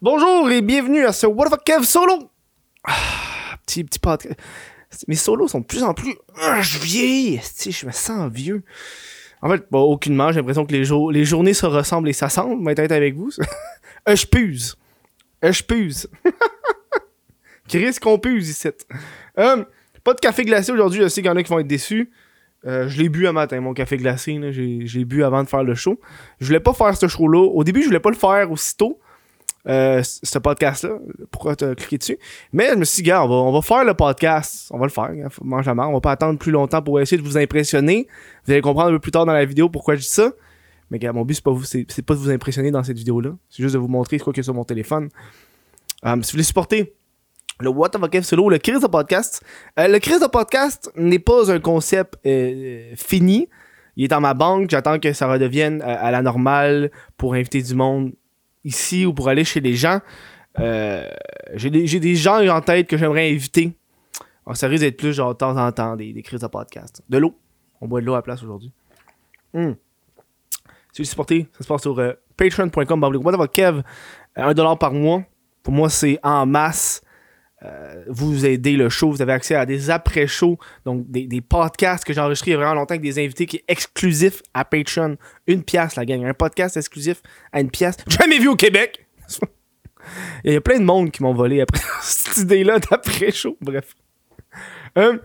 Bonjour et bienvenue à ce What the Kev solo. Ah, petit petit podcast. Mes solos sont de plus en plus. Ah, je vieillis. Je me sens vieux. En fait, bah, aucunement. J'ai l'impression que les, journées se ressemblent et s'assemblent. Je vais être avec vous. Euh, je puse. Euh, Je puse. Chris qu'on puse ici. Euh, pas de café glacé aujourd'hui. Je sais qu'il y en a qui vont être déçus. Je l'ai bu un matin, mon café glacé. J'ai bu avant de faire le show. Je voulais pas faire ce show-là. Au début, je voulais pas le faire aussitôt. Euh, ce podcast-là. Pourquoi t'as cliqué dessus? Mais je me suis dit, gars, on va, faire le podcast. On va le faire. Mange la. On va pas attendre plus longtemps pour essayer de vous impressionner. Vous allez comprendre un peu plus tard dans la vidéo pourquoi je dis ça. Mais gars, mon but, c'est pas, pas de vous impressionner dans cette vidéo-là. C'est juste de vous montrer y a sur mon téléphone. Euh, si vous voulez supporter le What the Fuck Solo, le Chris de podcast, euh, le Chris de podcast n'est pas un concept fini. Il est dans ma banque. J'attends que ça redevienne à la normale pour inviter du monde ici ou pour aller chez les gens. Euh, j'ai des, gens en tête que j'aimerais inviter. Alors, ça risque d'être plus genre de temps en temps des, des crises de podcast. De l'eau. On boit de l'eau à la place aujourd'hui. Hmm. Si vous supportez, ça se passe sur euh, patreon.com. Kev? Euh, 1$ par mois. Pour moi, c'est en masse. Euh, vous aidez le show. Vous avez accès à des après-shows. Donc, des, podcasts que j'ai il y a vraiment longtemps avec des invités qui est exclusif à Patreon. Une pièce, la gang. Un podcast exclusif à une pièce. Jamais vu au Québec! Il y a plein de monde qui m'ont volé après cette idée-là d'après-show. Bref. Euh,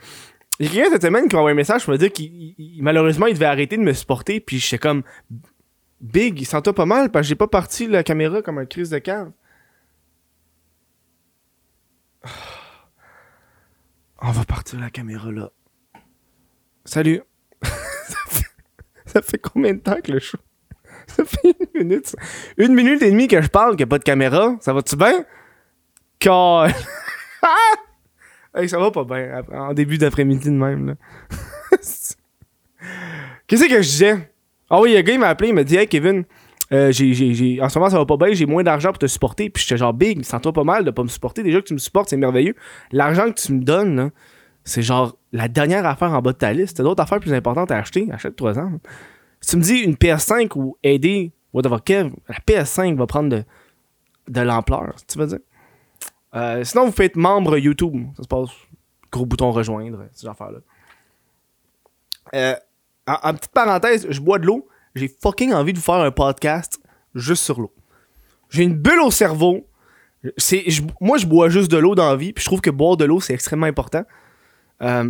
j'ai quelqu'un cette semaine qui m'a envoyé un message pour me dire qu'il il- il- malheureusement il devait arrêter de me supporter. Puis j'étais comme Big, il sent pas mal parce que j'ai pas parti la caméra comme un crise de cave. On va partir la caméra là. Salut. ça, fait, combien de temps que le show? Ça fait une minute. Une minute et demie que je parle qu'il n'y a pas de caméra. Ça va-tu bien? Car. Hey, ça va pas bien en début d'après-midi de même. Qu'est-ce que je disais? Ah oui, il y a un gars, il m'a appelé, il m'a dit Hey Kevin, euh, en ce moment ça va pas bien, j'ai moins d'argent pour te supporter. Puis j'étais genre big, sens-toi pas mal de pas me supporter. Déjà que tu me supportes, c'est merveilleux. L'argent que tu me donnes, c'est genre la dernière affaire en bas de ta liste. T'as d'autres affaires plus importantes à acheter, achète-toi ans. Si tu me dis une PS5 ou aider whatever Kev, la PS5 va prendre de, de l'ampleur, tu veux dire. Euh, sinon, vous faites membre YouTube. Ça se passe. Gros bouton rejoindre, ces affaires-là. Euh, en petite parenthèse, je bois de l'eau. J'ai fucking envie de vous faire un podcast juste sur l'eau. J'ai une bulle au cerveau. C'est, je- moi, je bois juste de l'eau dans la vie. Puis je trouve que boire de l'eau, c'est extrêmement important. Euh,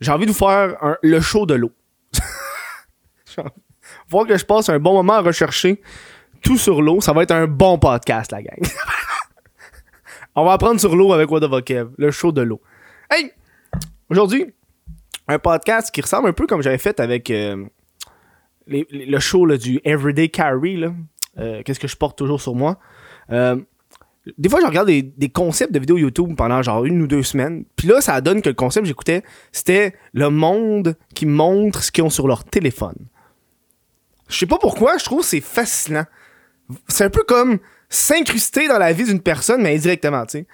j'ai envie de vous faire un- le show de l'eau. Voir que je passe un bon moment à rechercher tout sur l'eau. Ça va être un bon podcast, la gang. On va apprendre sur l'eau avec Kev, le show de l'eau. Hey! Aujourd'hui, un podcast qui ressemble un peu comme j'avais fait avec euh, le show là, du Everyday Carry. Euh, Qu'est-ce que je porte toujours sur moi? Euh, des fois, je regarde des, des concepts de vidéos YouTube pendant genre une ou deux semaines. Puis là, ça donne que le concept que j'écoutais, c'était le monde qui montre ce qu'ils ont sur leur téléphone. Je sais pas pourquoi, je trouve c'est fascinant. C'est un peu comme s'incruster dans la vie d'une personne, mais indirectement, tu sais.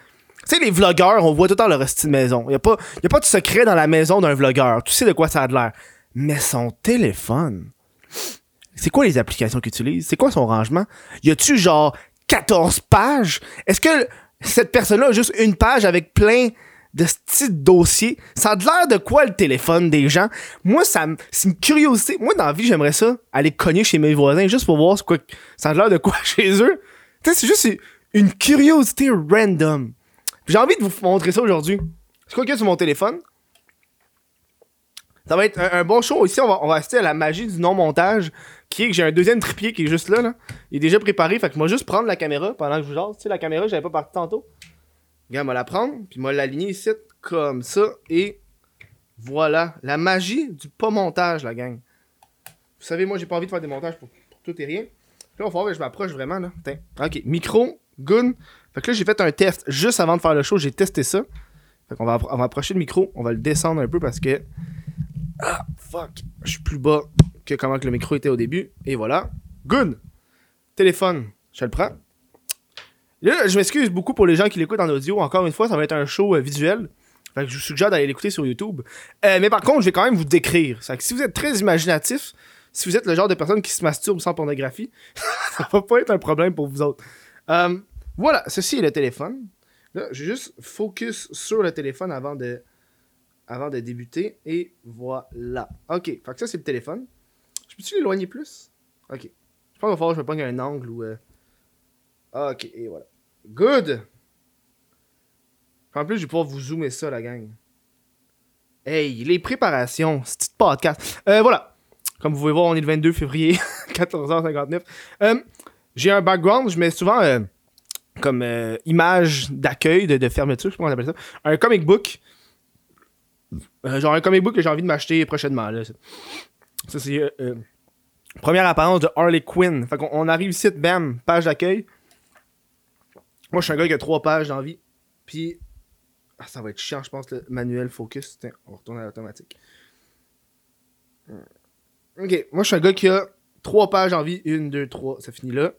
Tu sais, les vlogueurs, on voit tout le temps leur style de maison. Il a, pas- y a pas de secret dans la maison d'un vlogueur. Tu sais de quoi ça a de l'air. Mais son téléphone, c'est quoi les applications qu'il utilise? C'est quoi son rangement? Y a-tu genre 14 pages? Est-ce que cette personne-là a juste une page avec plein de petits dossiers? Ça a de l'air de quoi le téléphone des gens? Moi, ça c'est une curiosité. Moi, dans la vie, j'aimerais ça, aller cogner chez mes voisins juste pour voir ce quoi, ça a l'air de quoi chez eux. Tu c'est juste une curiosité random. J'ai envie de vous montrer ça aujourd'hui. C'est quoi qu'il y a sur mon téléphone? Ça va être un, bon show. Ici, on va, on va assister à la magie du non-montage, qui est que j'ai un deuxième trépied qui est juste là, là. Il est déjà préparé, fait que moi juste prendre la caméra pendant que je vous jase. Tu sais, la caméra, j'avais pas parti tantôt. Regarde, moi la prendre, puis moi l'aligner ici, comme ça, et voilà. La magie du pas montage, la gang. Vous savez, moi, j'ai pas envie de faire des montages pour, tout et rien. Là, on va voir que je m'approche vraiment, là. Ok, micro, gun. Fait que là, j'ai fait un test juste avant de faire le show, j'ai testé ça. Fait qu'on va, on va approcher le micro, on va le descendre un peu parce que. Ah, fuck. Je suis plus bas que comment que le micro était au début. Et voilà. Good. Téléphone. Je le prends. Là, je m'excuse beaucoup pour les gens qui l'écoutent en audio. Encore une fois, ça va être un show euh, visuel. Fait que je vous suggère d'aller l'écouter sur YouTube. Euh, mais par contre, je vais quand même vous décrire. Ça que si vous êtes très imaginatif, si vous êtes le genre de personne qui se masturbe sans pornographie, ça va pas être un problème pour vous autres. Euh, voilà, ceci est le téléphone. Là, je vais juste focus sur le téléphone avant de, avant de débuter. Et voilà. Ok, fait que ça, c'est le téléphone. Je peux-tu l'éloigner plus? Ok. Je pense qu'il va falloir que je me pogne un angle ou. Euh... Ok, et voilà. Good! En plus, je vais pouvoir vous zoomer ça, la gang. Hey, les préparations, c'est petit podcast. Euh, voilà. Comme vous pouvez voir, on est le 22 février, 14h59. Euh, j'ai un background, je mets souvent euh, comme image d'accueil, de, de, fermeture, je sais pas comment on appelle ça. Un comic book. Euh, genre un comic book que j'ai envie de m'acheter prochainement. Là. Ça, c'est euh, première apparence de Harley Quinn. Fait qu'on on arrive ici, bam, page d'accueil. Moi, je suis un gars qui a trois pages d'envie. Puis, ah, ça va être chiant, je pense, le manuel focus. Tiens, on retourne à l'automatique. Ok, moi, je suis un gars qui a trois pages en vie. Une, deux, trois, ça finit là.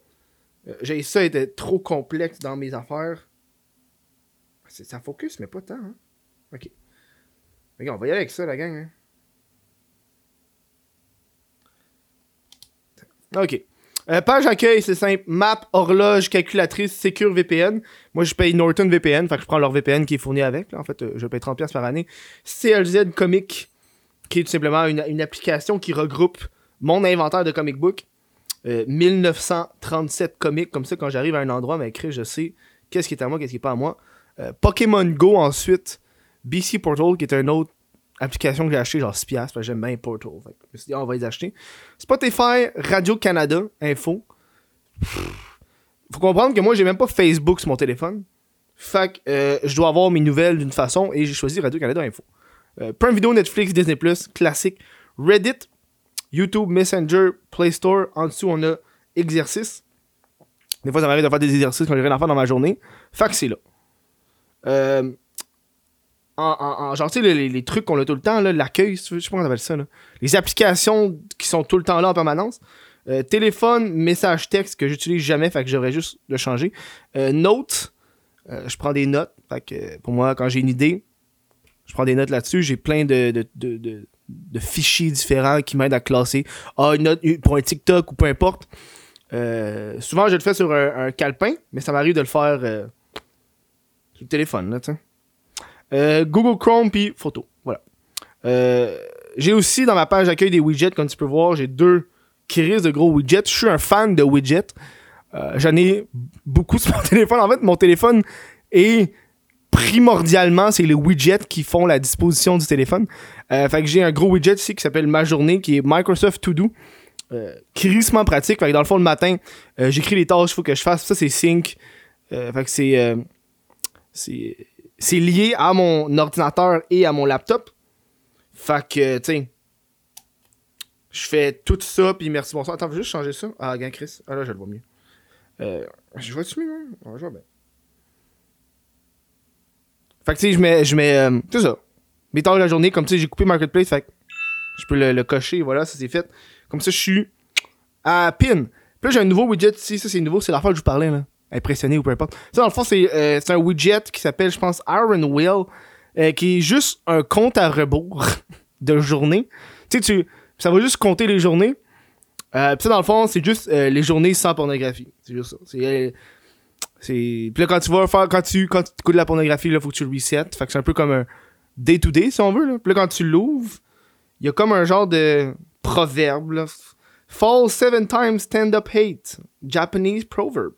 Euh, j'ai ça était trop complexe dans mes affaires. Ça focus, mais pas tant. Hein? Ok. On va y aller avec ça, la gang. Hein? Ok. Euh, page accueil, c'est simple. Map, horloge, calculatrice, Secure VPN. Moi, je paye Norton VPN. Fait que je prends leur VPN qui est fourni avec. Là. En fait, euh, je paye 30$ par année. CLZ Comic, qui est tout simplement une, une application qui regroupe mon inventaire de comic book. Euh, 1937 comics, comme ça, quand j'arrive à un endroit, mais écrit, je sais qu'est-ce qui est à moi, qu'est-ce qui est pas à moi. Euh, Pokémon Go, ensuite. BC Portal, qui est une autre application que j'ai acheté, genre 6$, parce que j'aime bien Portal. Je me suis dit, ah, on va les acheter. Spotify, Radio-Canada, info. Faut comprendre que moi, j'ai même pas Facebook sur mon téléphone. Fait que euh, je dois avoir mes nouvelles d'une façon et j'ai choisi Radio-Canada Info. Euh, Prime Video, Netflix, Disney+, classique. Reddit, YouTube, Messenger, Play Store. En dessous, on a exercice. Des fois, ça m'arrive de faire des exercices quand j'ai rien à faire dans ma journée. Fait que c'est là. Euh, en, en, en, genre, tu sais, les, trucs qu'on a tout le temps, l'accueil, je sais pas comment on appelle ça. Les applications qui sont tout le temps là en permanence. Euh, téléphone, message texte que j'utilise jamais, fait que j'aurais juste le changer. Euh, notes, euh, je prends des notes. Fait que pour moi, quand j'ai une idée, je prends des notes là-dessus. J'ai plein de, de, de, de, de fichiers différents qui m'aident à classer. Ah, une note pour un TikTok ou peu importe. Euh, souvent, je le fais sur un, un calepin, mais ça m'arrive de le faire euh, sur le téléphone, là, tu euh, Google Chrome puis photo. Voilà. Euh, j'ai aussi dans ma page d'accueil des widgets, comme tu peux voir, j'ai deux crises de gros widgets. Je suis un fan de widgets. Euh, J'en ai beaucoup sur mon téléphone. En fait, mon téléphone est primordialement, c'est les widgets qui font la disposition du téléphone. Fait que j'ai un gros widget ici qui s'appelle Ma Journée, qui est Microsoft To Do. Crissement pratique. Fait que dans le fond, le matin, j'écris les tâches faut que je fasse. Ça, c'est Sync. Fait que c'est c'est lié à mon ordinateur et à mon laptop. Fait que, tu sais, je fais tout ça, puis merci, bonsoir. Attends, je vais juste changer ça. Ah, gain Chris. Ah là, je le vois mieux. Euh, je vois-tu mieux, hein? Je vois bien. Fait que, tu sais, je mets, je mets, euh, c'est ça. Mes de la journée, comme tu sais, j'ai coupé Marketplace, fait que je peux le, cocher, voilà, ça c'est fait. Comme ça, je suis à pin. Puis là, j'ai un nouveau widget ici, ça c'est nouveau, c'est la fois que je vous parlais, là impressionné ou peu importe. Ça, dans le fond, c'est euh, un widget qui s'appelle, je pense, Iron Will, euh, qui est juste un compte à rebours de journée. Tu sais, tu, ça va juste compter les journées. Euh, ça, dans le fond, c'est juste euh, les journées sans pornographie. C'est juste ça. C'est. Euh. Puis là, quand tu vas faire, quand tu, quand tu écoutes de la pornographie, là, faut que tu le reset. Fait que c'est un peu comme un day-to-day, si on veut. Puis là, quand tu l'ouvres, il y a comme un genre de proverbe. Là. Fall seven times, stand up hate. Japanese proverb.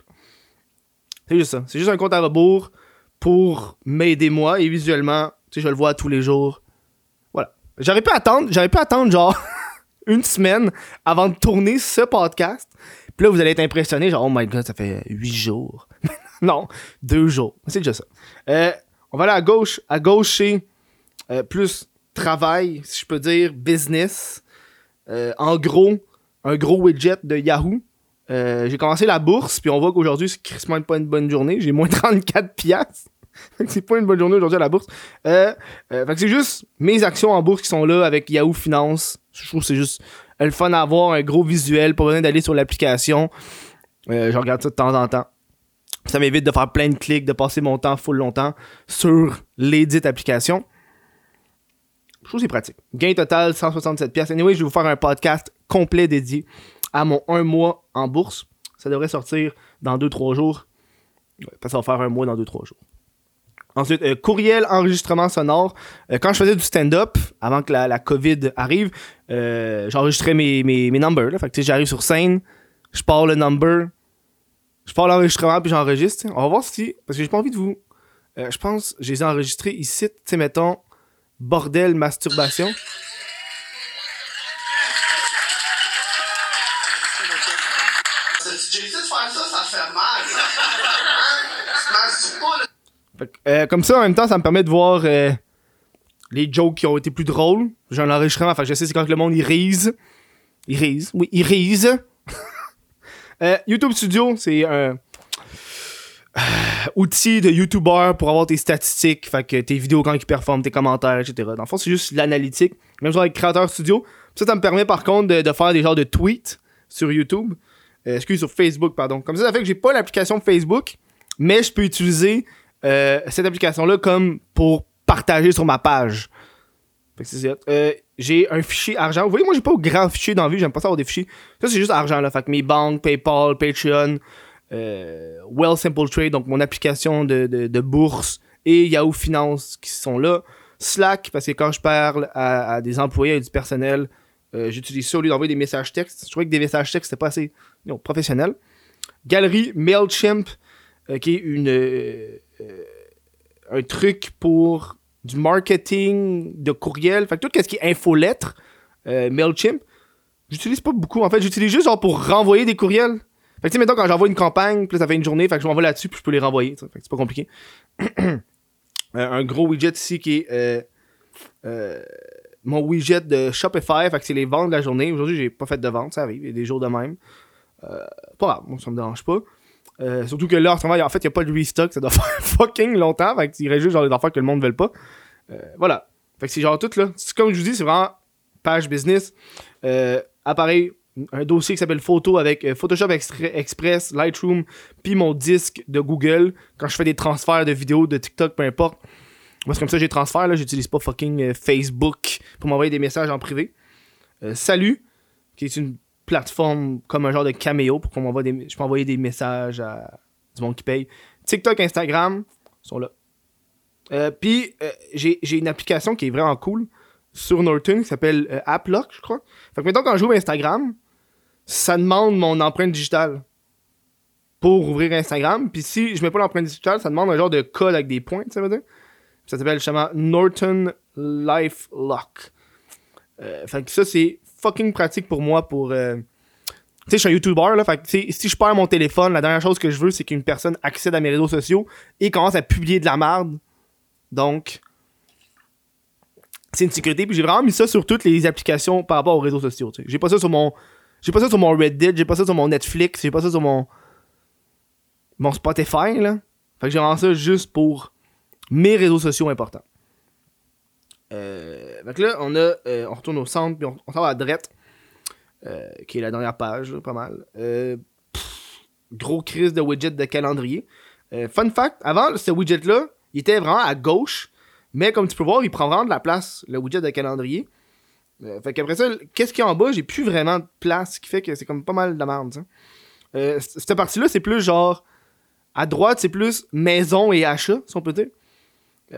C'est juste ça. C'est juste un compte à rebours pour m'aider moi et visuellement, tu sais, je le vois tous les jours. Voilà. J'aurais pu attendre, j'aurais pu attendre genre une semaine avant de tourner ce podcast. Puis là, vous allez être impressionné, genre, oh my god, ça fait huit jours. non, deux jours. C'est déjà ça. Euh, on va aller à gauche. À gauche, c'est euh, plus travail, si je peux dire, business. Euh, en gros, un gros widget de Yahoo. Euh, j'ai commencé la bourse, puis on voit qu'aujourd'hui, c'est crissement pas une bonne journée. J'ai moins 34 piastres. c'est pas une bonne journée aujourd'hui à la bourse. Euh, euh, fait que c'est juste mes actions en bourse qui sont là avec Yahoo Finance. Je trouve que c'est juste le fun à avoir, un gros visuel, pas besoin d'aller sur l'application. Je regarde ça de temps en temps. Ça m'évite de faire plein de clics, de passer mon temps full longtemps sur l'édite application. Je trouve que c'est pratique. Gain total 167 pièces. Anyway, je vais vous faire un podcast complet dédié à mon un mois en bourse. Ça devrait sortir dans 2-3 jours. Ouais, parce que ça va faire un mois dans 2-3 jours. Ensuite, euh, courriel, enregistrement sonore. Euh, quand je faisais du stand-up, avant que la, la COVID arrive, euh, j'enregistrais mes, mes, mes numbers. Là. Fait que j'arrive sur scène, je pars le number, je pars l'enregistrement, puis j'enregistre. On va voir si. Parce que j'ai pas envie de vous. je pense, je les ai enregistrés ici, tu sais, mettons, bordel, masturbation. Euh, comme ça, en même temps, ça me permet de voir euh, les jokes qui ont été plus drôles. J'ai un enregistrement, que je sais c'est quand le monde il rise. Il rise, oui, il rise. Euh, YouTube Studio, c'est un outil de YouTuber pour avoir tes statistiques, fait que tes vidéos quand ils performent, tes commentaires, etc. Dans le fond, c'est juste l'analytique. Même chose avec Creator Studio. Ça, ça me permet par contre de, faire des genres de tweets sur YouTube. Excuse, sur Facebook, pardon. Comme ça, ça fait que j'ai pas l'application Facebook, mais je peux utiliser euh, cette application-là comme pour partager sur ma page. Euh, j'ai un fichier argent. Vous voyez, moi, j'ai pas un grand fichier dans la vie. J'aime pas ça avoir des fichiers. Ça, c'est juste argent, là. Fait que mes banques, PayPal, Patreon, euh, Well Simple Trade, donc mon application de, de, bourse, et Yahoo Finance qui sont là. Slack, parce que quand je parle à, des employés et du personnel, euh, j'utilise ça au lieu d'envoyer des messages textes. Je trouvais que des messages textes, c'était pas assez professionnel. Galerie MailChimp, qui est une, un truc pour du marketing de courriel. Fait que tout ce qui est infolettre, euh, MailChimp, j'utilise pas beaucoup. En fait, j'utilise juste genre pour renvoyer des courriels. Fait que tu sais, mettons, quand j'envoie une campagne, puis ça fait une journée, fait que je m'envoie là-dessus, puis je peux les renvoyer. Fait que c'est pas compliqué. Euh, un gros widget ici qui est euh, euh, mon widget de Shopify. Fait que c'est les ventes de la journée. Aujourd'hui, j'ai pas fait de vente, ça arrive. Il y a des jours de même. Euh, pas grave, moi, ça me dérange pas. Euh, surtout que là, en fait, il n'y a pas de restock. Ça doit faire fucking longtemps. Fait qu'il juste genre des affaires que le monde ne veut pas. Euh, voilà. Fait que c'est genre tout là. Comme je vous dis, c'est vraiment page business. Euh, appareil, un dossier qui s'appelle photo avec Photoshop Express, Lightroom, puis mon disque de Google. Quand je fais des transferts de vidéos, de TikTok, peu importe. Moi, c'est comme ça j'ai transfert. Là, j'utilise pas fucking Facebook pour m'envoyer des messages en privé. Salut, qui est une plateforme comme un genre de caméo pour qu'on m'envoie des. Je peux envoyer des messages à du monde qui paye. TikTok, Instagram sont là. Euh, Puis euh, j'ai une application qui est vraiment cool sur Norton qui s'appelle euh, AppLock, je crois. Fait que mettons quand j'ouvre Instagram, ça demande mon empreinte digitale pour ouvrir Instagram. Puis si je mets pas l'empreinte digitale, ça demande un genre de code avec des points, ça veut dire. Ça s'appelle justement Norton Life Lock. Fait que ça, c'est fucking pratique pour moi pour. euh, Tu sais, je suis un YouTuber, là. Fait que, si je perds mon téléphone, la dernière chose que je veux, c'est qu'une personne accède à mes réseaux sociaux et commence à publier de la merde. Donc, c'est une sécurité. Puis j'ai vraiment mis ça sur toutes les applications par rapport aux réseaux sociaux. J'ai pas ça sur mon. J'ai pas ça sur mon Reddit, j'ai pas ça sur mon Netflix, j'ai pas ça sur mon. Mon Spotify, là. Fait que j'ai vraiment ça juste pour mes réseaux sociaux importants. Euh, que là, on a. euh, on retourne au centre, puis on, on à droite. euh, qui est la dernière page, pas mal. Euh, gros crise de widget de calendrier. Fun fact, avant, ce widget-là, il était vraiment à gauche, mais comme tu peux voir, il prend vraiment de la place, le widget de calendrier. Fait qu'après ça, qu'est-ce qu'il y a en bas, j'ai plus vraiment de place, ce qui fait que c'est comme pas mal de cette partie-là, c'est plus genre. À droite, c'est plus maison et achat, si on peut dire.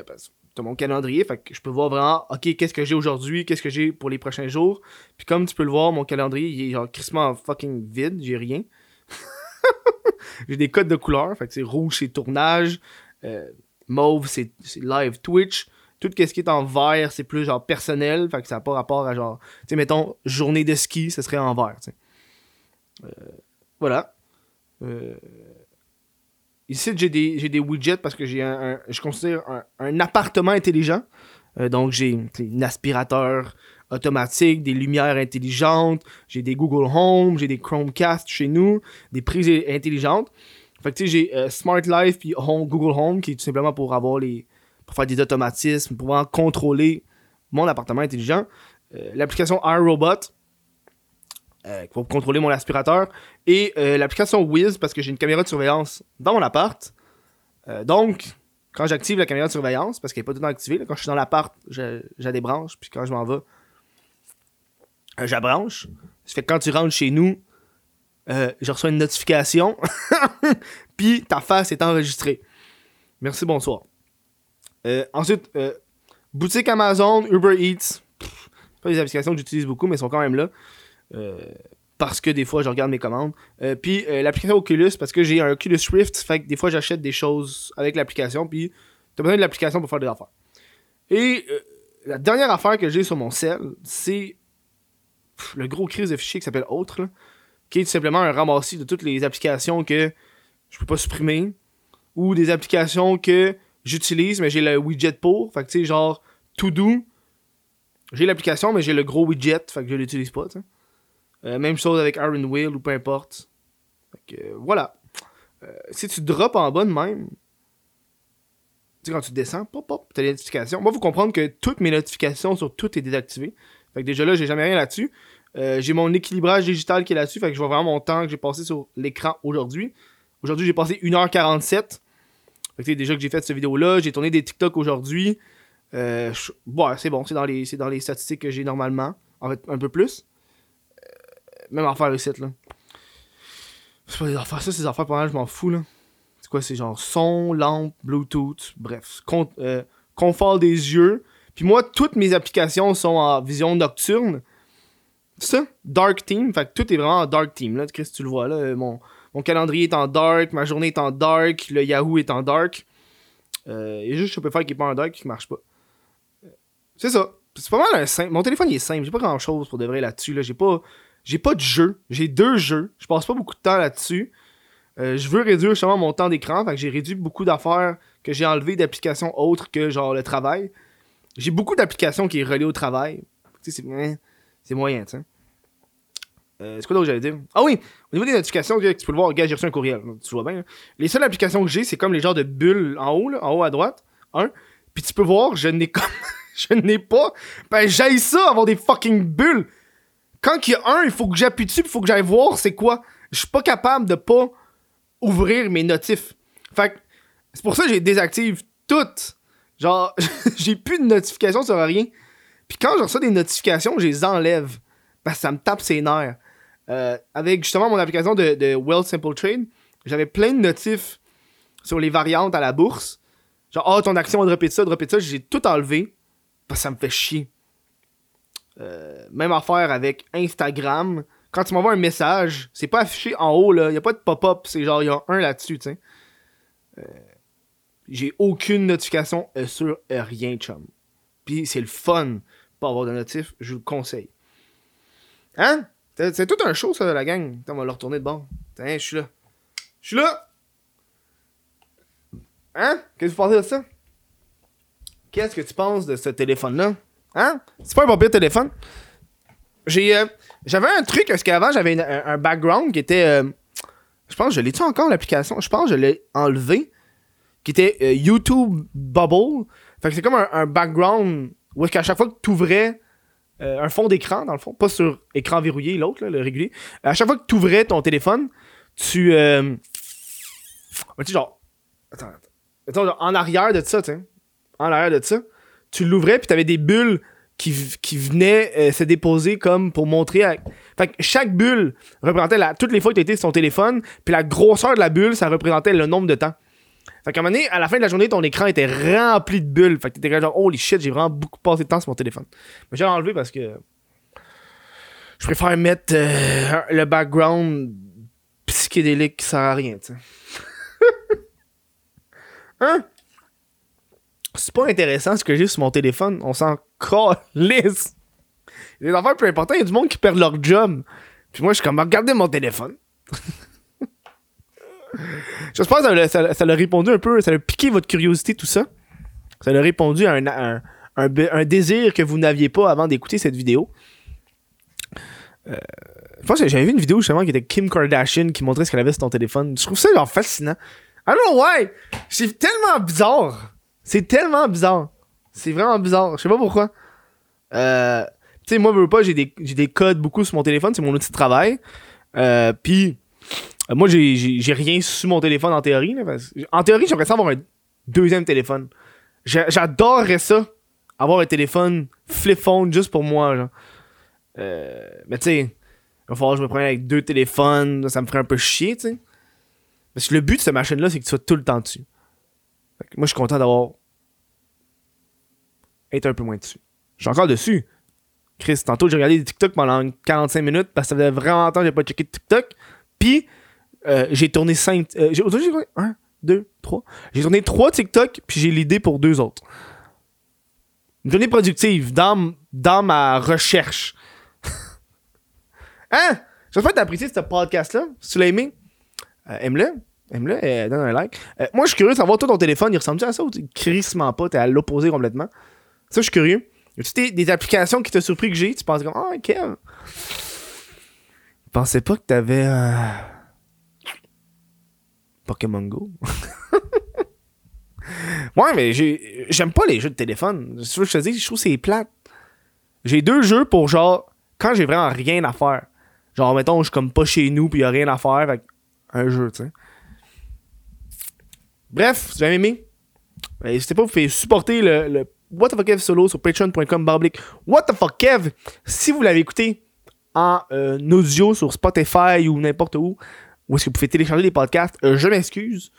Parce mon calendrier, fait que je peux voir vraiment, ok, qu'est-ce que j'ai aujourd'hui, qu'est-ce que j'ai pour les prochains jours. Puis comme tu peux le voir, mon calendrier, il est genre crissement fucking vide, j'ai rien. j'ai des codes de couleurs, fait que c'est rouge, c'est tournage, euh, mauve, c'est c'est live Twitch. Tout ce qui est en vert, c'est plus genre personnel, fait que ça n'a pas rapport à genre, tu sais, mettons, journée de ski, ce serait en vert, tu sais. Euh, voilà. Euh, Ici, j'ai des, widgets parce que j'ai un, je considère un, appartement intelligent. Euh, donc, j'ai un aspirateur automatique, des lumières intelligentes, j'ai des Google Home, j'ai des Chromecast chez nous, des prises intelligentes. Fait que tu sais, j'ai euh, Smart Life puis Google Home qui est tout simplement pour avoir les. pour faire des automatismes, pour pouvoir contrôler mon appartement intelligent. Euh, L'application iRobot euh, pour contrôler mon aspirateur. Et euh, l'application Wiz parce que j'ai une caméra de surveillance dans mon appart. Euh, donc, quand j'active la caméra de surveillance, parce qu'elle n'est pas tout le temps activée, quand je suis dans l'appart, je, je débranche, puis quand je m'en vais, euh, je la branche. Ça fait que quand tu rentres chez nous, euh, je reçois une notification, puis ta face est enregistrée. Merci, bonsoir. Euh, ensuite, euh, boutique Amazon, Uber Eats. Pff, pas des applications que j'utilise beaucoup, mais elles sont quand même là. Euh, parce que des fois, je regarde mes commandes. Euh, puis euh, l'application Oculus, parce que j'ai un Oculus Rift, fait que des fois, j'achète des choses avec l'application, puis t'as besoin de l'application pour faire des affaires. Et la dernière affaire que j'ai sur mon cell, c'est le gros crise de fichiers qui s'appelle Autre, qui est tout simplement un ramassis de toutes les applications que je peux pas supprimer, ou des applications que j'utilise, mais j'ai le widget pour. Fait que tu sais, genre, To Do, j'ai l'application, mais j'ai le gros widget, fait que je l'utilise pas, tu sais. Euh, même chose avec Iron Wheel ou peu importe. Fait euh, voilà. Euh, si tu drops en bas de même, tu sais, quand tu descends, pop, pop, t'as les notifications. Moi, faut comprendre que toutes mes notifications sur tout est désactivé. Fait que déjà là, j'ai jamais rien là-dessus. J'ai mon équilibrage digital qui est là-dessus. Fait que je vois vraiment mon temps que j'ai passé sur l'écran aujourd'hui. Aujourd'hui, j'ai passé 1h47. Fait que déjà que j'ai fait cette vidéo-là, j'ai tourné des TikTok aujourd'hui. Ouais, c'est bon, c'est dans, les, c'est dans les statistiques que j'ai normalement. En fait, un peu plus. Euh, même affaire ici, là. C'est pas des affaires, ça, c'est des affaires, pendant je m'en fous, là. C'est quoi, c'est genre son, lampe, Bluetooth, bref. euh, confort des yeux. Puis moi, toutes mes applications sont en vision nocturne. C'est ça, Dark Team. Fait que tout est vraiment en Dark Team, là. Chris, tu le vois, là. euh, Mon, mon calendrier est en dark, ma journée est en dark, le Yahoo est en dark. Euh, il y a juste Shopify qui est pas en dark qui marche pas. Euh, C'est ça. C'est pas mal un simple. Mon téléphone il est simple. J'ai pas grand chose pour de vrai là-dessus. Là. J'ai pas. J'ai pas de jeu. J'ai deux jeux. Je passe pas beaucoup de temps là-dessus. Euh, je veux réduire justement mon temps d'écran. Fait que j'ai réduit beaucoup d'affaires que j'ai enlevé d'applications autres que genre le travail. J'ai beaucoup d'applications qui est reliées au travail. C'est hein, moyen, tu sais. Euh, c'est quoi d'autre j'allais dire? Ah oui! Au niveau des notifications, tu peux le voir, gars, j'ai reçu un courriel. Tu vois bien. là. Les seules applications que j'ai, c'est comme les genres de bulles en haut, là, en haut à droite. Un. Puis tu peux voir, je n'ai comme. je n'ai pas. Ben, j'aille ça, avoir des fucking bulles. Quand il y a un, il faut que j'appuie dessus, il faut que j'aille voir c'est quoi. Je suis pas capable de pas ouvrir mes notifs. Fait que c'est pour ça que j'ai désactive toutes. Genre, j'ai plus de notifications sur rien. Puis quand je reçois des notifications, je les enlève. Parce que ça me tape ses nerfs. Euh, avec justement mon application de, de Simple Trade, j'avais plein de notifs sur les variantes à la bourse. Genre, oh, ton action a droppé de ça, droppé de ça. J'ai tout enlevé. Parce que ça me fait chier. Euh, même affaire avec Instagram. Quand tu m'envoies un message, c'est pas affiché en haut, là. Y a pas de pop-up. C'est genre, y a un là-dessus, tu. Euh, J'ai aucune notification euh, sur rien, chum. Puis c'est le fun pas avoir de notif, je vous le conseille. Hein? C'est c'est tout un show, ça, de la gang. Attends, on va le retourner de bord. Tiens, je suis là. Je suis là! Hein? Qu'est-ce que vous pensez de ça? Qu'est-ce que tu penses de ce téléphone-là? Hein? C'est pas un bon pire téléphone. J'ai. euh, j'avais un truc, parce qu'avant, j'avais un, un background qui était. euh, je pense, je l'ai-tu encore, l'application? Je pense que je l'ai enlevé. Qui était euh, YouTube Bubble. Fait que c'est comme un, un background où est-ce qu'à chaque fois que tu ouvrais un fond d'écran, dans le fond, pas sur écran verrouillé, l'autre, le régulier. À chaque fois que tu ouvrais ton téléphone, tu. Tu genre. Attends, attends. En arrière de ça, tu. En arrière de ça, tu l'ouvrais, puis t'avais des bulles qui, qui venaient euh, se déposer comme pour montrer. à- Fait que chaque bulle représentait toutes les fois que tu étais sur ton téléphone, puis la grosseur de la bulle, ça représentait le nombre de temps. Fait qu'à un moment donné, à la fin de la journée, ton écran était rempli de bulles. Fait que t'étais genre, holy shit, j'ai vraiment beaucoup passé de temps sur mon téléphone. Mais j'ai enlevé parce que. Je préfère mettre euh, le background psychédélique qui sert à rien, tu sais. hein? C'est pas intéressant ce que j'ai sur mon téléphone. On s'en calisse. Des affaires plus importantes. Il y a du monde qui perd leur job. Puis moi, je suis comme, regardez mon téléphone. J'espère que ça l'a- ça l'a- l'a répondu un peu, ça a piqué votre curiosité, tout ça. Ça l'a répondu à un, un, un désir que vous n'aviez pas avant d'écouter cette vidéo. Euh, je pense que j'avais vu une vidéo justement qui était Kim Kardashian qui montrait ce qu'elle avait sur ton téléphone. Je trouve ça genre fascinant. I don't know why! C'est tellement bizarre. C'est tellement bizarre. C'est vraiment bizarre. Je sais pas pourquoi. Euh, tu sais, moi, je veux pas, j'ai des, des codes beaucoup sur mon téléphone. C'est mon outil de travail. Euh, Puis, euh, moi, j'ai- rien sur mon téléphone en théorie. en théorie, j'aimerais ça avoir un deuxième téléphone. J'a- J'adorerais ça. Avoir un téléphone flip phone juste pour moi. Genre. Euh, mais tu sais, va falloir que je me prenne avec deux téléphones, ça me ferait un peu chier, tu sais. Parce que le but de cette machine-là, c'est que tu sois tout le temps dessus. Moi, je suis content d'avoir été un peu moins dessus. Je suis encore dessus. Chris, tantôt, j'ai regardé des TikTok pendant 45 minutes parce que ça faisait vraiment longtemps que j'ai pas checké de TikTok. Puis, euh, j'ai tourné 5. Euh, j'ai tourné 1, 2, 3. J'ai tourné 3 TikTok, puis j'ai l'idée pour deux autres. Une journée productive dans, dans ma recherche. hein? J'espère que t'as apprécié ce podcast-là. Si tu l'as aimé, euh, aime-le. Aime-le et donne un like. Moi, je suis curieux de savoir, toi, ton téléphone, il ressemble-tu à ça ou tu crissement pas, t'es à l'opposé complètement? Ça, je suis curieux. Y a-tu des, des applications qui t'ont surpris que j'ai? Tu penses comme, ah, ok. Je pensais pas que t'avais. Euh... Pokémon Go. ouais, mais j'ai- j'aime pas les jeux de téléphone. C'est ce que je te dis, je trouve que c'est plate. J'ai deux jeux pour genre, quand j'ai vraiment rien à faire. Genre, mettons, je suis comme pas chez nous puis y a rien à faire, fait que un jeu, tu sais. Bref, si vous avez aimé, ben, n'hésitez pas, vous pouvez supporter le, le What the fuck Kev solo sur patreon.com barblick What the fuck Kev? Si vous l'avez écouté en euh, audio sur Spotify ou n'importe où, où est-ce que vous pouvez télécharger des podcasts, euh, je m'excuse.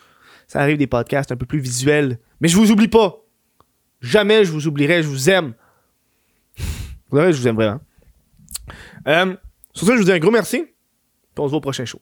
Ça arrive des podcasts un peu plus visuels. Mais je vous oublie pas. Jamais je vous oublierai, je vous aime. De vrai, je vous aime vraiment. Euh, sur ça, je vous dis un gros merci. Puis on se voit au prochain show.